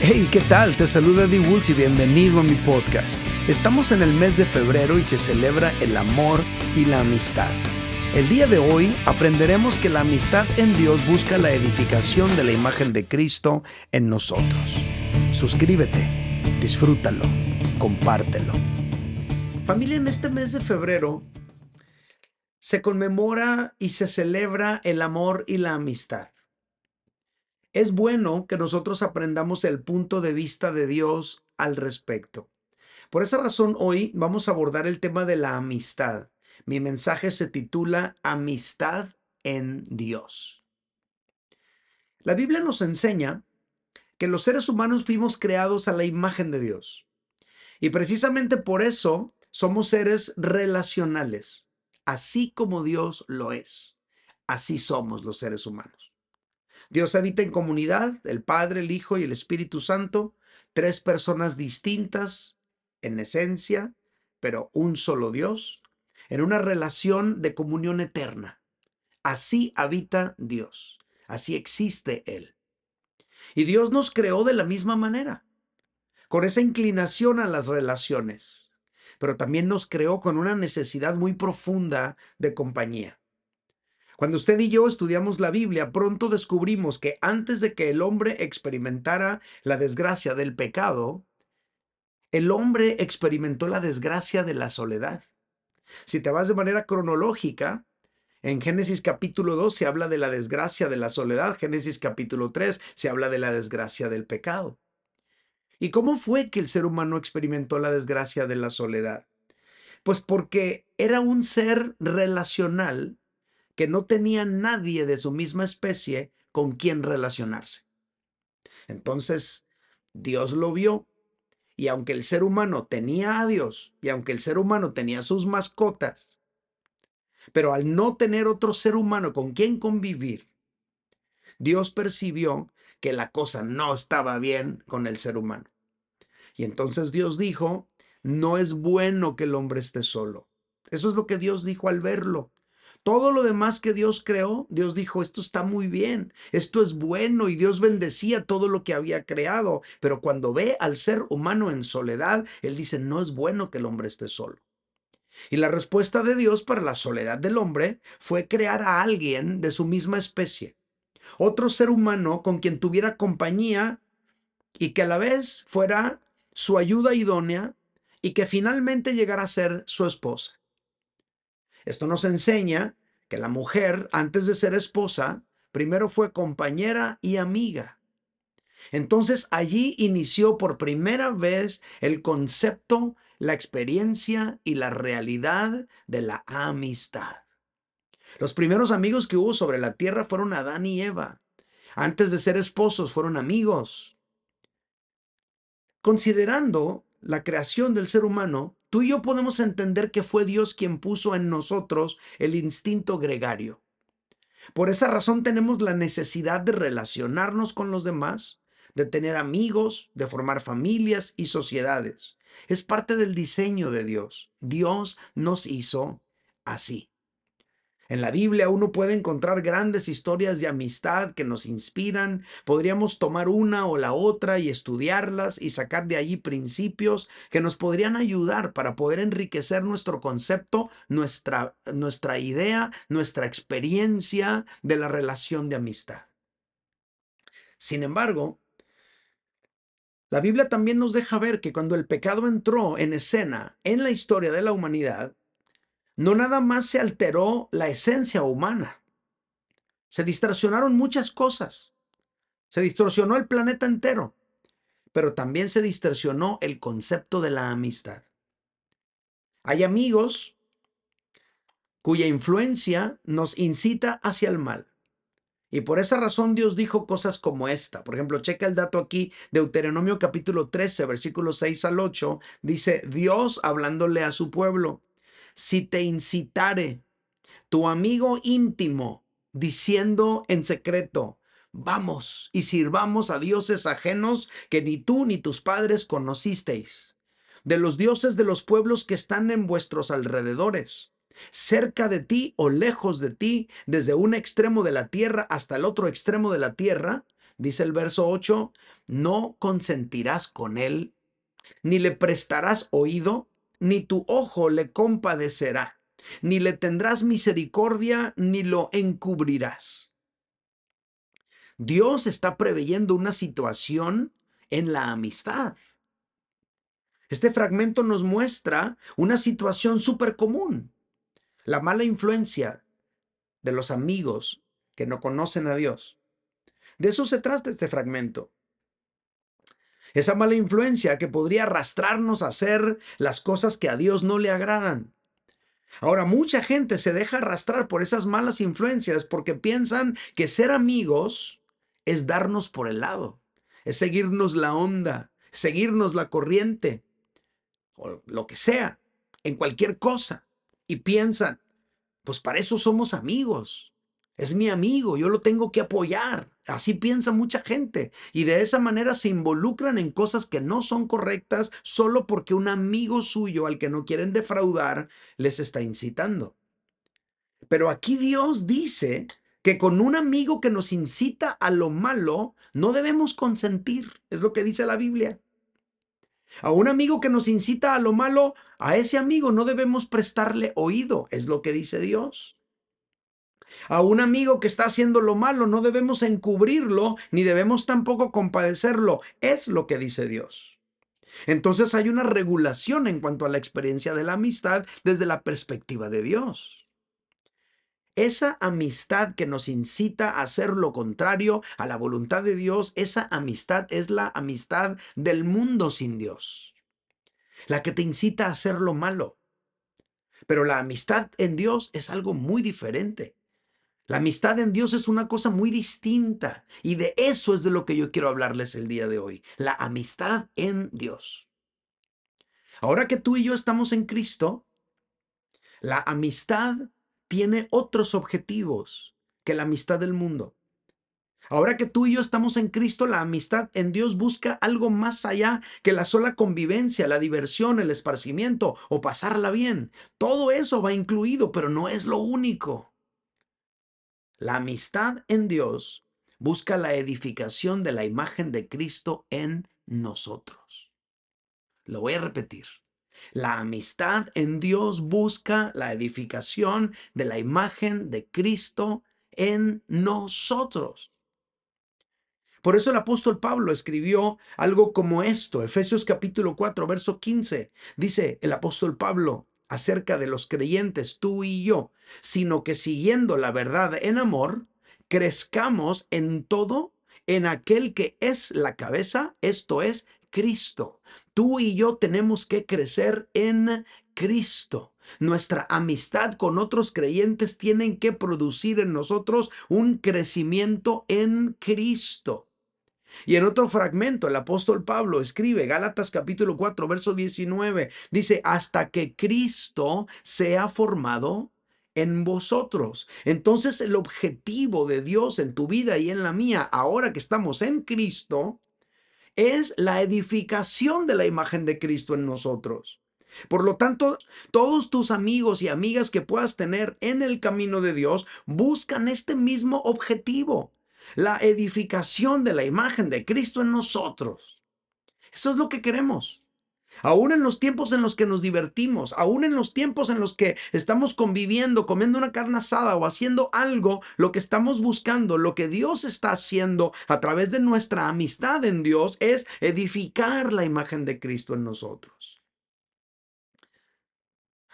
Hey, ¿qué tal? Te saluda Eddie y bienvenido a mi podcast. Estamos en el mes de febrero y se celebra el amor y la amistad. El día de hoy aprenderemos que la amistad en Dios busca la edificación de la imagen de Cristo en nosotros. Suscríbete, disfrútalo, compártelo. Familia, en este mes de febrero se conmemora y se celebra el amor y la amistad. Es bueno que nosotros aprendamos el punto de vista de Dios al respecto. Por esa razón hoy vamos a abordar el tema de la amistad. Mi mensaje se titula Amistad en Dios. La Biblia nos enseña que los seres humanos fuimos creados a la imagen de Dios. Y precisamente por eso somos seres relacionales, así como Dios lo es. Así somos los seres humanos. Dios habita en comunidad, el Padre, el Hijo y el Espíritu Santo, tres personas distintas en esencia, pero un solo Dios, en una relación de comunión eterna. Así habita Dios, así existe Él. Y Dios nos creó de la misma manera, con esa inclinación a las relaciones, pero también nos creó con una necesidad muy profunda de compañía. Cuando usted y yo estudiamos la Biblia, pronto descubrimos que antes de que el hombre experimentara la desgracia del pecado, el hombre experimentó la desgracia de la soledad. Si te vas de manera cronológica, en Génesis capítulo 2 se habla de la desgracia de la soledad, Génesis capítulo 3 se habla de la desgracia del pecado. ¿Y cómo fue que el ser humano experimentó la desgracia de la soledad? Pues porque era un ser relacional que no tenía nadie de su misma especie con quien relacionarse. Entonces, Dios lo vio y aunque el ser humano tenía a Dios y aunque el ser humano tenía sus mascotas, pero al no tener otro ser humano con quien convivir, Dios percibió que la cosa no estaba bien con el ser humano. Y entonces Dios dijo, no es bueno que el hombre esté solo. Eso es lo que Dios dijo al verlo. Todo lo demás que Dios creó, Dios dijo, esto está muy bien, esto es bueno y Dios bendecía todo lo que había creado. Pero cuando ve al ser humano en soledad, Él dice, no es bueno que el hombre esté solo. Y la respuesta de Dios para la soledad del hombre fue crear a alguien de su misma especie, otro ser humano con quien tuviera compañía y que a la vez fuera su ayuda idónea y que finalmente llegara a ser su esposa. Esto nos enseña que la mujer, antes de ser esposa, primero fue compañera y amiga. Entonces allí inició por primera vez el concepto, la experiencia y la realidad de la amistad. Los primeros amigos que hubo sobre la tierra fueron Adán y Eva. Antes de ser esposos fueron amigos. Considerando la creación del ser humano, tú y yo podemos entender que fue Dios quien puso en nosotros el instinto gregario. Por esa razón tenemos la necesidad de relacionarnos con los demás, de tener amigos, de formar familias y sociedades. Es parte del diseño de Dios. Dios nos hizo así. En la Biblia uno puede encontrar grandes historias de amistad que nos inspiran. Podríamos tomar una o la otra y estudiarlas y sacar de allí principios que nos podrían ayudar para poder enriquecer nuestro concepto, nuestra, nuestra idea, nuestra experiencia de la relación de amistad. Sin embargo, la Biblia también nos deja ver que cuando el pecado entró en escena en la historia de la humanidad, no nada más se alteró la esencia humana, se distorsionaron muchas cosas, se distorsionó el planeta entero, pero también se distorsionó el concepto de la amistad. Hay amigos cuya influencia nos incita hacia el mal. Y por esa razón Dios dijo cosas como esta. Por ejemplo, checa el dato aquí, Deuteronomio capítulo 13, versículos 6 al 8, dice Dios hablándole a su pueblo si te incitare tu amigo íntimo diciendo en secreto, vamos y sirvamos a dioses ajenos que ni tú ni tus padres conocisteis, de los dioses de los pueblos que están en vuestros alrededores, cerca de ti o lejos de ti, desde un extremo de la tierra hasta el otro extremo de la tierra, Dice el verso 8, no consentirás con él, ni le prestarás oído, ni tu ojo le compadecerá, ni le tendrás misericordia, ni lo encubrirás. Dios está preveyendo una situación en la amistad. Este fragmento nos muestra una situación súper común. La mala influencia de los amigos que no conocen a Dios. De eso se trata este fragmento. Esa mala influencia que podría arrastrarnos a hacer las cosas que a Dios no le agradan. Ahora, mucha gente se deja arrastrar por esas malas influencias porque piensan que ser amigos es darnos por el lado, es seguirnos la onda, seguirnos la corriente, o lo que sea, en cualquier cosa. Y piensan, pues para eso somos amigos. Es mi amigo, yo lo tengo que apoyar. Así piensa mucha gente. Y de esa manera se involucran en cosas que no son correctas solo porque un amigo suyo al que no quieren defraudar les está incitando. Pero aquí Dios dice que con un amigo que nos incita a lo malo, no debemos consentir. Es lo que dice la Biblia. A un amigo que nos incita a lo malo, a ese amigo no debemos prestarle oído. Es lo que dice Dios. A un amigo que está haciendo lo malo no debemos encubrirlo ni debemos tampoco compadecerlo. Es lo que dice Dios. Entonces hay una regulación en cuanto a la experiencia de la amistad desde la perspectiva de Dios. Esa amistad que nos incita a hacer lo contrario a la voluntad de Dios, esa amistad es la amistad del mundo sin Dios. La que te incita a hacer lo malo. Pero la amistad en Dios es algo muy diferente. La amistad en Dios es una cosa muy distinta y de eso es de lo que yo quiero hablarles el día de hoy, la amistad en Dios. Ahora que tú y yo estamos en Cristo, la amistad tiene otros objetivos que la amistad del mundo. Ahora que tú y yo estamos en Cristo, la amistad en Dios busca algo más allá que la sola convivencia, la diversión, el esparcimiento o pasarla bien. Todo eso va incluido, pero no es lo único. La amistad en Dios busca la edificación de la imagen de Cristo en nosotros. Lo voy a repetir. La amistad en Dios busca la edificación de la imagen de Cristo en nosotros. Por eso el apóstol Pablo escribió algo como esto, Efesios capítulo 4, verso 15. Dice el apóstol Pablo, acerca de los creyentes, tú y yo, sino que siguiendo la verdad en amor, crezcamos en todo en aquel que es la cabeza, esto es Cristo. Tú y yo tenemos que crecer en Cristo. Nuestra amistad con otros creyentes tienen que producir en nosotros un crecimiento en Cristo. Y en otro fragmento, el apóstol Pablo escribe, Gálatas capítulo 4, verso 19, dice, hasta que Cristo sea formado en vosotros. Entonces el objetivo de Dios en tu vida y en la mía, ahora que estamos en Cristo, es la edificación de la imagen de Cristo en nosotros. Por lo tanto, todos tus amigos y amigas que puedas tener en el camino de Dios buscan este mismo objetivo la edificación de la imagen de Cristo en nosotros. Eso es lo que queremos. Aún en los tiempos en los que nos divertimos, aún en los tiempos en los que estamos conviviendo, comiendo una carne asada o haciendo algo, lo que estamos buscando, lo que Dios está haciendo a través de nuestra amistad en Dios es edificar la imagen de Cristo en nosotros.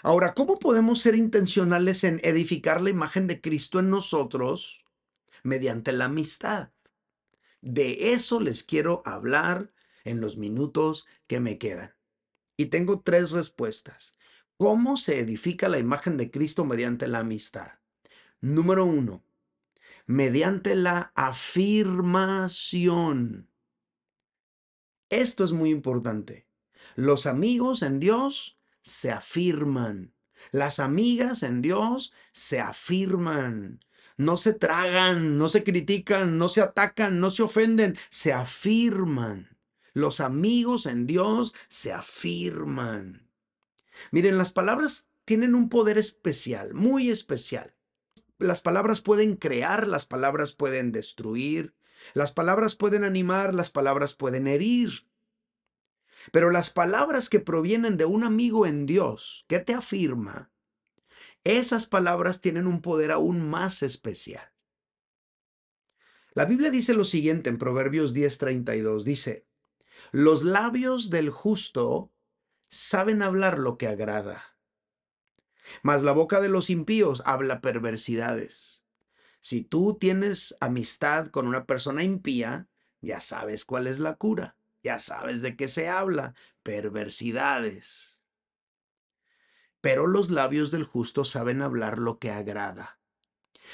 Ahora, ¿cómo podemos ser intencionales en edificar la imagen de Cristo en nosotros? Mediante la amistad. De eso les quiero hablar en los minutos que me quedan. Y tengo tres respuestas. ¿Cómo se edifica la imagen de Cristo mediante la amistad? Número uno, mediante la afirmación. Esto es muy importante. Los amigos en Dios se afirman. Las amigas en Dios se afirman no se tragan, no se critican, no se atacan, no se ofenden, se afirman. Los amigos en Dios se afirman. Miren, las palabras tienen un poder especial, muy especial. Las palabras pueden crear, las palabras pueden destruir, Las palabras pueden animar, las palabras pueden herir. Pero las palabras que provienen de un amigo en Dios que te afirma, esas palabras tienen un poder aún más especial. La Biblia dice lo siguiente en Proverbios 10:32, dice, los labios del justo saben hablar lo que agrada, mas la boca de los impíos habla perversidades. Si tú tienes amistad con una persona impía, ya sabes cuál es la cura, ya sabes de qué se habla, perversidades. Pero los labios del justo saben hablar lo que agrada.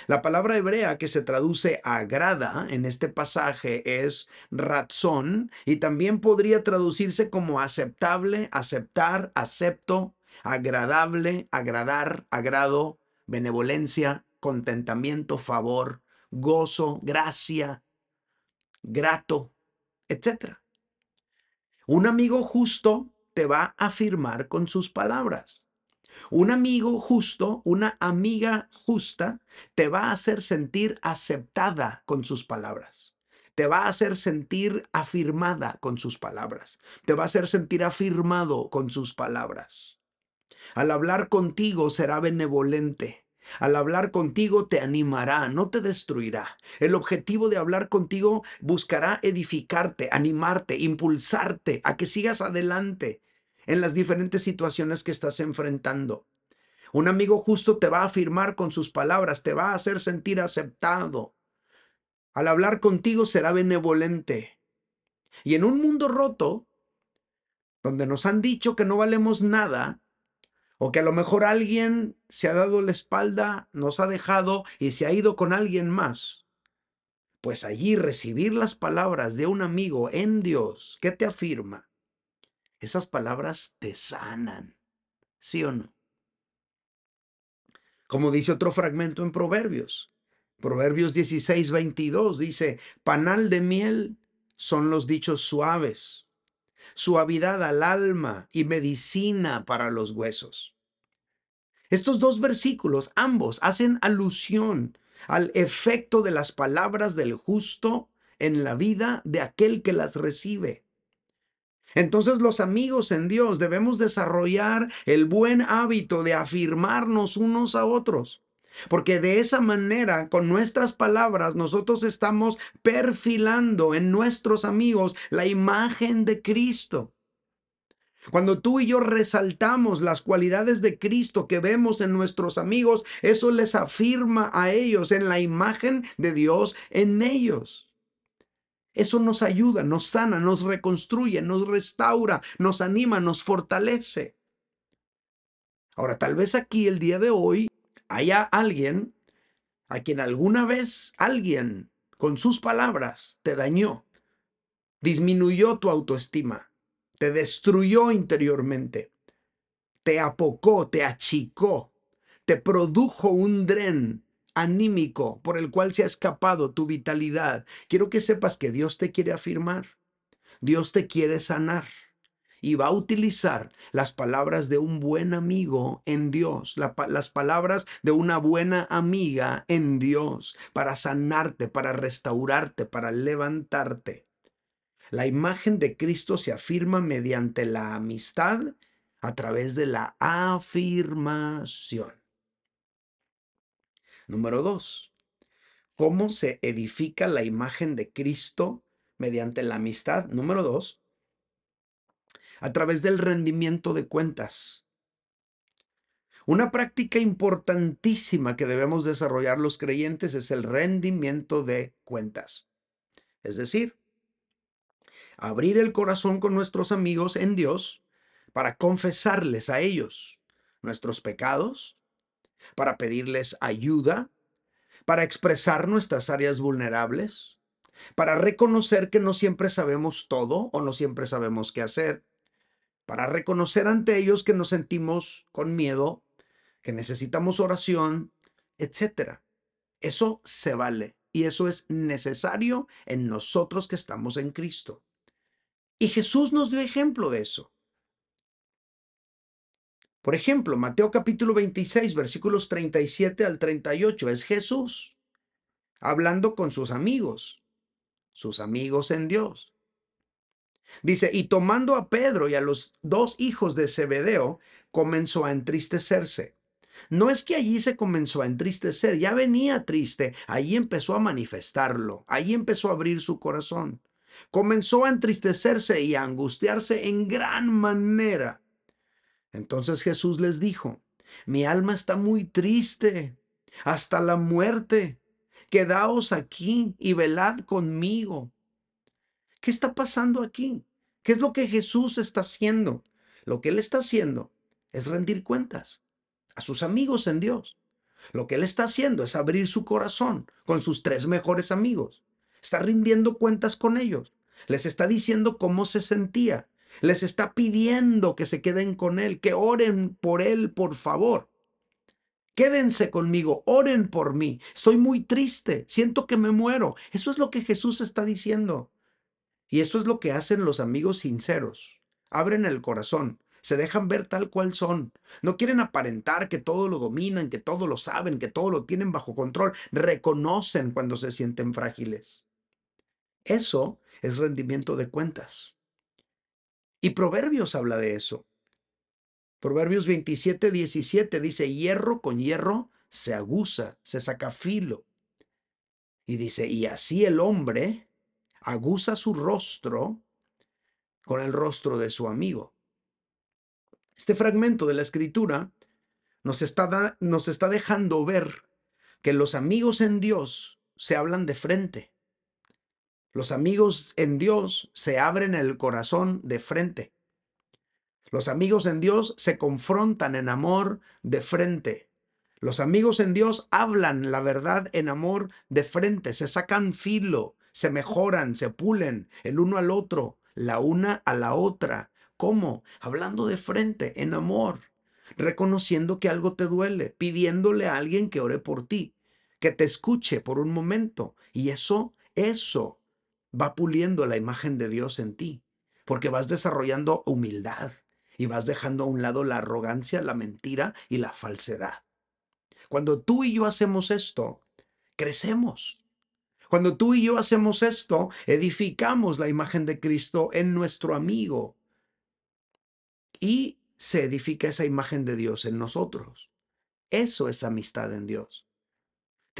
La palabra hebrea que se traduce agrada en este pasaje es razón y también podría traducirse como aceptable, aceptar, acepto, agradable, agradar, agrado, benevolencia, contentamiento, favor, gozo, gracia, grato, etc. Un amigo justo te va a afirmar con sus palabras. Un amigo justo, una amiga justa, te va a hacer sentir aceptada con sus palabras. Te va a hacer sentir afirmada con sus palabras. Te va a hacer sentir afirmado con sus palabras. Al hablar contigo será benevolente. Al hablar contigo te animará, no te destruirá. El objetivo de hablar contigo buscará edificarte, animarte, impulsarte a que sigas adelante, en las diferentes situaciones que estás enfrentando. Un amigo justo te va a afirmar con sus palabras, te va a hacer sentir aceptado. Al hablar contigo será benevolente. Y en un mundo roto, donde nos han dicho que no valemos nada, o que a lo mejor alguien se ha dado la espalda, nos ha dejado y se ha ido con alguien más, pues allí recibir las palabras de un amigo en Dios que te afirma, esas palabras te sanan, ¿sí o no? Como dice otro fragmento en Proverbios, Proverbios 16, 22 dice, panal de miel son los dichos suaves, suavidad al alma y medicina para los huesos. Estos dos versículos, ambos, hacen alusión al efecto de las palabras del justo en la vida de aquel que las recibe. Entonces los amigos en Dios debemos desarrollar el buen hábito de afirmarnos unos a otros. Porque de esa manera, con nuestras palabras, nosotros estamos perfilando en nuestros amigos la imagen de Cristo. Cuando tú y yo resaltamos las cualidades de Cristo que vemos en nuestros amigos, eso les afirma a ellos en la imagen de Dios en ellos. Eso nos ayuda, nos sana, nos reconstruye, nos restaura, nos anima, nos fortalece. Ahora, tal vez aquí el día de hoy haya alguien a quien alguna vez alguien con sus palabras te dañó, disminuyó tu autoestima, te destruyó interiormente, te apocó, te achicó, te produjo un dren anímico por el cual se ha escapado tu vitalidad. Quiero que sepas que Dios te quiere afirmar, Dios te quiere sanar y va a utilizar las palabras de un buen amigo en Dios, las palabras de una buena amiga en Dios para sanarte, para restaurarte, para levantarte. La imagen de Cristo se afirma mediante la amistad a través de la afirmación. Número dos, ¿cómo se edifica la imagen de Cristo mediante la amistad? Número dos, a través del rendimiento de cuentas. Una práctica importantísima que debemos desarrollar los creyentes es el rendimiento de cuentas. Es decir, abrir el corazón con nuestros amigos en Dios para confesarles a ellos nuestros pecados, para pedirles ayuda, para expresar nuestras áreas vulnerables, para reconocer que no siempre sabemos todo o no siempre sabemos qué hacer, para reconocer ante ellos que nos sentimos con miedo, que necesitamos oración, etc. Eso se vale y eso es necesario en nosotros que estamos en Cristo. Y Jesús nos dio ejemplo de eso. Por ejemplo, Mateo capítulo 26, versículos 37 al 38, es Jesús hablando con sus amigos. sus amigos en Dios. Dice, y tomando a Pedro y a los dos hijos de Zebedeo, comenzó a entristecerse. No es que allí se comenzó a entristecer, ya venía triste, allí empezó a manifestarlo, allí empezó a abrir su corazón. Comenzó a entristecerse y a angustiarse en gran manera. Entonces Jesús les dijo, mi alma está muy triste, hasta la muerte. Quedaos aquí y velad conmigo. ¿Qué está pasando aquí? ¿Qué es lo que Jesús está haciendo? Lo que Él está haciendo es rendir cuentas a sus amigos en Dios. Lo que Él está haciendo es abrir su corazón con sus tres mejores amigos. Está rindiendo cuentas con ellos. Les está diciendo cómo se sentía. Les está pidiendo que se queden con Él, que oren por Él, por favor. Quédense conmigo, oren por mí. Estoy muy triste, siento que me muero. Eso es lo que Jesús está diciendo. Y eso es lo que hacen los amigos sinceros. Abren el corazón, se dejan ver tal cual son. No quieren aparentar que todo lo dominan, que todo lo saben, que todo lo tienen bajo control. Reconocen cuando se sienten frágiles. Eso es rendimiento de cuentas. Y Proverbios habla de eso. Proverbios 27, 17 dice, hierro con hierro se aguza, se saca filo. Y dice, y así el hombre aguza su rostro con el rostro de su amigo. Este fragmento de la escritura nos está, nos está dejando ver que los amigos en Dios se hablan de frente. Los amigos en Dios se abren el corazón de frente. Los amigos en Dios se confrontan en amor de frente. Los amigos en Dios hablan la verdad en amor de frente, se sacan filo, se mejoran, se pulen el uno al otro, la una a la otra. ¿Cómo? Hablando de frente, en amor, reconociendo que algo te duele, pidiéndole a alguien que ore por ti, que te escuche por un momento. Y eso, eso va puliendo la imagen de Dios en ti, porque vas desarrollando humildad y vas dejando a un lado la arrogancia, la mentira y la falsedad. Cuando tú y yo hacemos esto, crecemos. Cuando tú y yo hacemos esto, edificamos la imagen de Cristo en nuestro amigo. Y se edifica esa imagen de Dios en nosotros. Eso es amistad en Dios.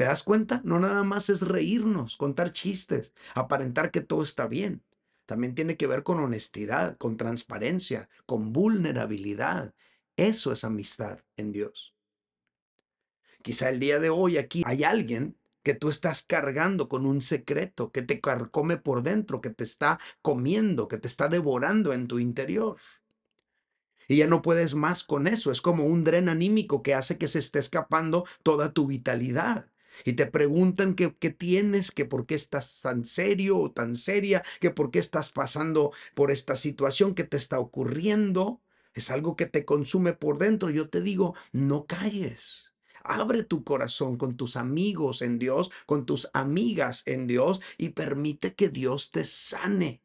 ¿Te das cuenta? No nada más es reírnos, contar chistes, aparentar que todo está bien. También tiene que ver con honestidad, con transparencia, con vulnerabilidad. Eso es amistad en Dios. Quizá el día de hoy aquí hay alguien que tú estás cargando con un secreto que te carcome por dentro, que te está comiendo, que te está devorando en tu interior. Y ya no puedes más con eso. Es como un dren anímico que hace que se esté escapando toda tu vitalidad. Y te preguntan qué, qué tienes, que por qué estás tan serio o tan seria, que por qué estás pasando por esta situación que te está ocurriendo. Es algo que te consume por dentro. Yo te digo, no calles Abre tu corazón con tus amigos en Dios, con tus amigas en Dios y permite que Dios te sane.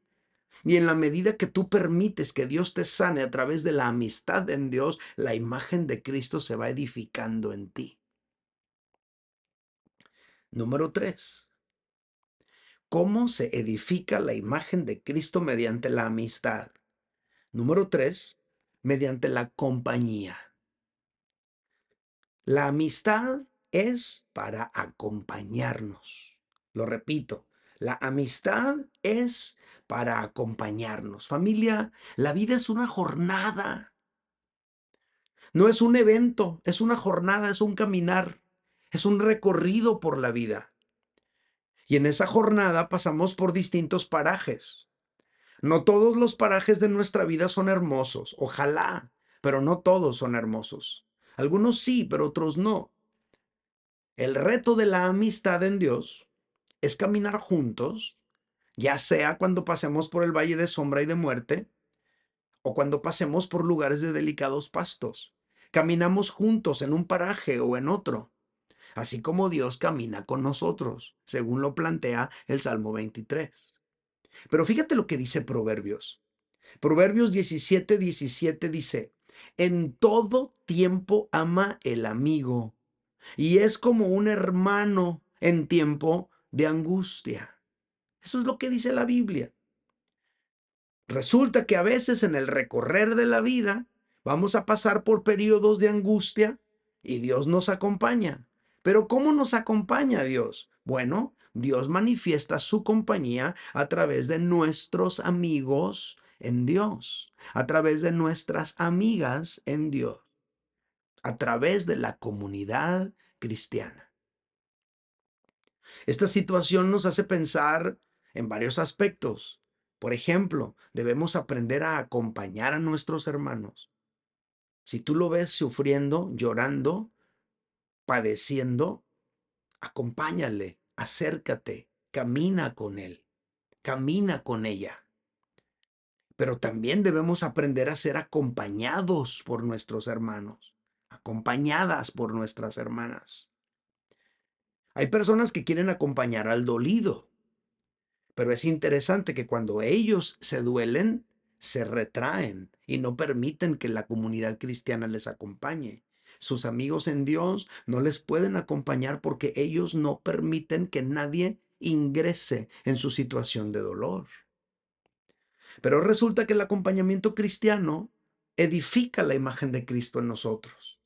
Y en la medida que tú permites que Dios te sane a través de la amistad en Dios, la imagen de Cristo se va edificando en ti. Número tres. ¿Cómo se edifica la imagen de Cristo mediante la amistad? Número tres, mediante la compañía. La amistad es para acompañarnos. Lo repito, la amistad es para acompañarnos. Familia, la vida es una jornada. No es un evento, es una jornada, es un caminar, es un recorrido por la vida. Y en esa jornada pasamos por distintos parajes. No todos los parajes de nuestra vida son hermosos, ojalá, pero no todos son hermosos. Algunos sí, pero otros no. El reto de la amistad en Dios es caminar juntos, ya sea cuando pasemos por el valle de sombra y de muerte, o cuando pasemos por lugares de delicados pastos. Caminamos juntos en un paraje o en otro, así como Dios camina con nosotros, según lo plantea el Salmo 23. Pero fíjate lo que dice Proverbios. Proverbios 17, 17 dice, en todo tiempo ama el amigo y es como un hermano en tiempo de angustia. Eso es lo que dice la Biblia. Resulta que a veces en el recorrer de la vida vamos a pasar por periodos de angustia y Dios nos acompaña. Pero ¿cómo nos acompaña Dios? Bueno, Dios manifiesta su compañía a través de nuestros amigos en Dios, a través de nuestras amigas en Dios, a través de la comunidad cristiana. Esta situación nos hace pensar en varios aspectos. Por ejemplo, debemos aprender a acompañar a nuestros hermanos. Si tú lo ves sufriendo, llorando, padeciendo, acompáñale, acércate, camina con él, camina con ella. Pero también debemos aprender a ser acompañados por nuestros hermanos, acompañadas por nuestras hermanas. Hay personas que quieren acompañar al dolido, pero es interesante que cuando ellos se duelen, se retraen y no permiten que la comunidad cristiana les acompañe. Sus amigos en Dios no les pueden acompañar porque ellos no permiten que nadie ingrese en su situación de dolor. Pero resulta que el acompañamiento cristiano edifica la imagen de Cristo en nosotros.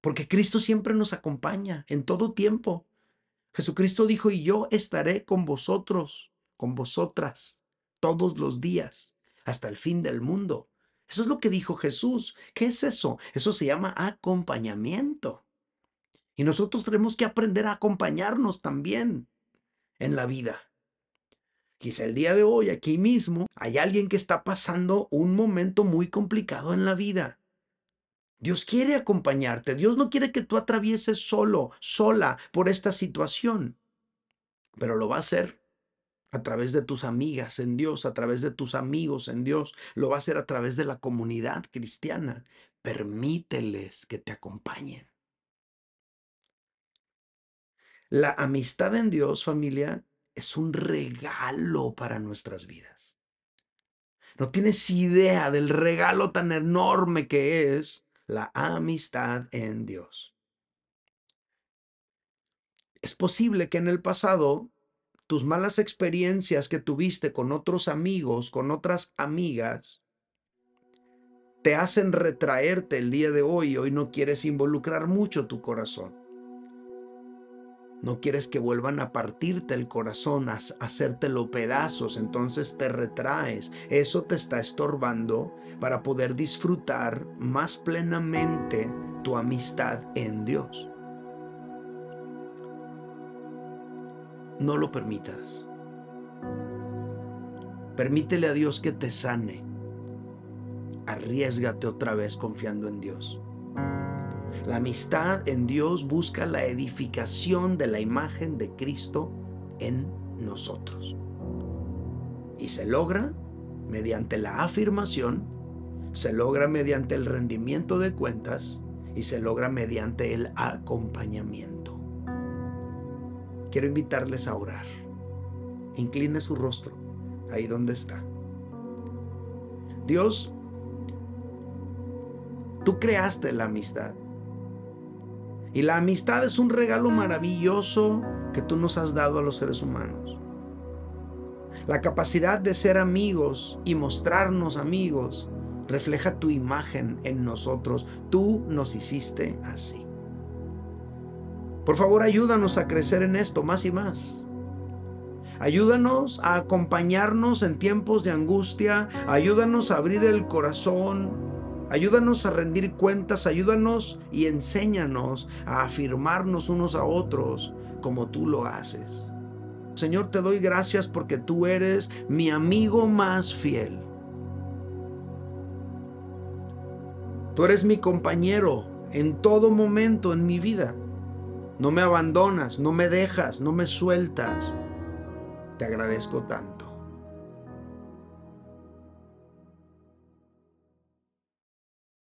Porque Cristo siempre nos acompaña en todo tiempo. Jesucristo dijo, y yo estaré con vosotros, con vosotras, todos los días, hasta el fin del mundo. Eso es lo que dijo Jesús. ¿Qué es eso? Eso se llama acompañamiento. Y nosotros tenemos que aprender a acompañarnos también en la vida. Quizá el día de hoy, aquí mismo, hay alguien que está pasando un momento muy complicado en la vida. Dios quiere acompañarte. Dios no quiere que tú atravieses solo, sola por esta situación. Pero lo va a hacer a través de tus amigas en Dios, a través de tus amigos en Dios. Lo va a hacer a través de la comunidad cristiana. Permíteles que te acompañen. La amistad en Dios, familia, es un regalo para nuestras vidas. No tienes idea del regalo tan enorme que es la amistad en Dios. Es posible que en el pasado tus malas experiencias que tuviste con otros amigos, con otras amigas, te hacen retraerte el día de hoy hoy no quieres involucrar mucho tu corazón. No quieres que vuelvan a partirte el corazón, a hacértelo pedazos, entonces te retraes. Eso te está estorbando para poder disfrutar más plenamente tu amistad en Dios. No lo permitas. Permítele a Dios que te sane. Arriesgate otra vez confiando en Dios. La amistad en Dios busca la edificación de la imagen de Cristo en nosotros. Y se logra mediante la afirmación, se logra mediante el rendimiento de cuentas y se logra mediante el acompañamiento. Quiero invitarles a orar. Incline su rostro ahí donde está. Dios, tú creaste la amistad. Y la amistad es un regalo maravilloso que tú nos has dado a los seres humanos. La capacidad de ser amigos y mostrarnos amigos refleja tu imagen en nosotros. Tú nos hiciste así. Por favor, ayúdanos a crecer en esto más y más. Ayúdanos a acompañarnos en tiempos de angustia. Ayúdanos a abrir el corazón Ayúdanos a rendir cuentas, ayúdanos y enséñanos a afirmarnos unos a otros como tú lo haces. Señor, te doy gracias porque tú eres mi amigo más fiel. Tú eres mi compañero en todo momento en mi vida. No me abandonas, no me dejas, no me sueltas. Te agradezco tanto.